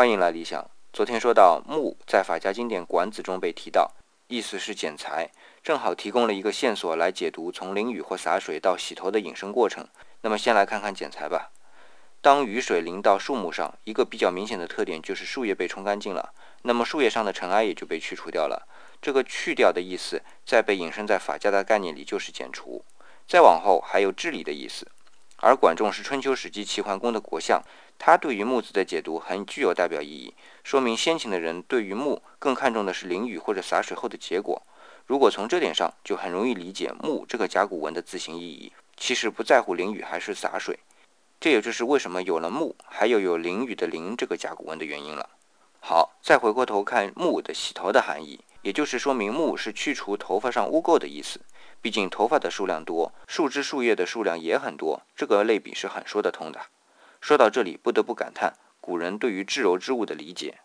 欢迎来理想。昨天说到木在法家经典《管子》中被提到，意思是剪裁，正好提供了一个线索来解读从淋雨或洒水到洗头的引申过程。那么先来看看剪裁吧。当雨水淋到树木上，一个比较明显的特点就是树叶被冲干净了，那么树叶上的尘埃也就被去除掉了。这个去掉的意思，在被引申在法家的概念里就是剪除。再往后还有治理的意思。而管仲是春秋时期齐桓公的国相，他对于木字的解读很具有代表意义，说明先秦的人对于木更看重的是淋雨或者洒水后的结果。如果从这点上，就很容易理解木这个甲骨文的字形意义，其实不在乎淋雨还是洒水。这也就是为什么有了木，还有有淋雨的淋这个甲骨文的原因了。好，再回过头看木的洗头的含义，也就是说明木是去除头发上污垢的意思。毕竟头发的数量多，树枝树叶的数量也很多，这个类比是很说得通的。说到这里，不得不感叹古人对于至柔之物的理解。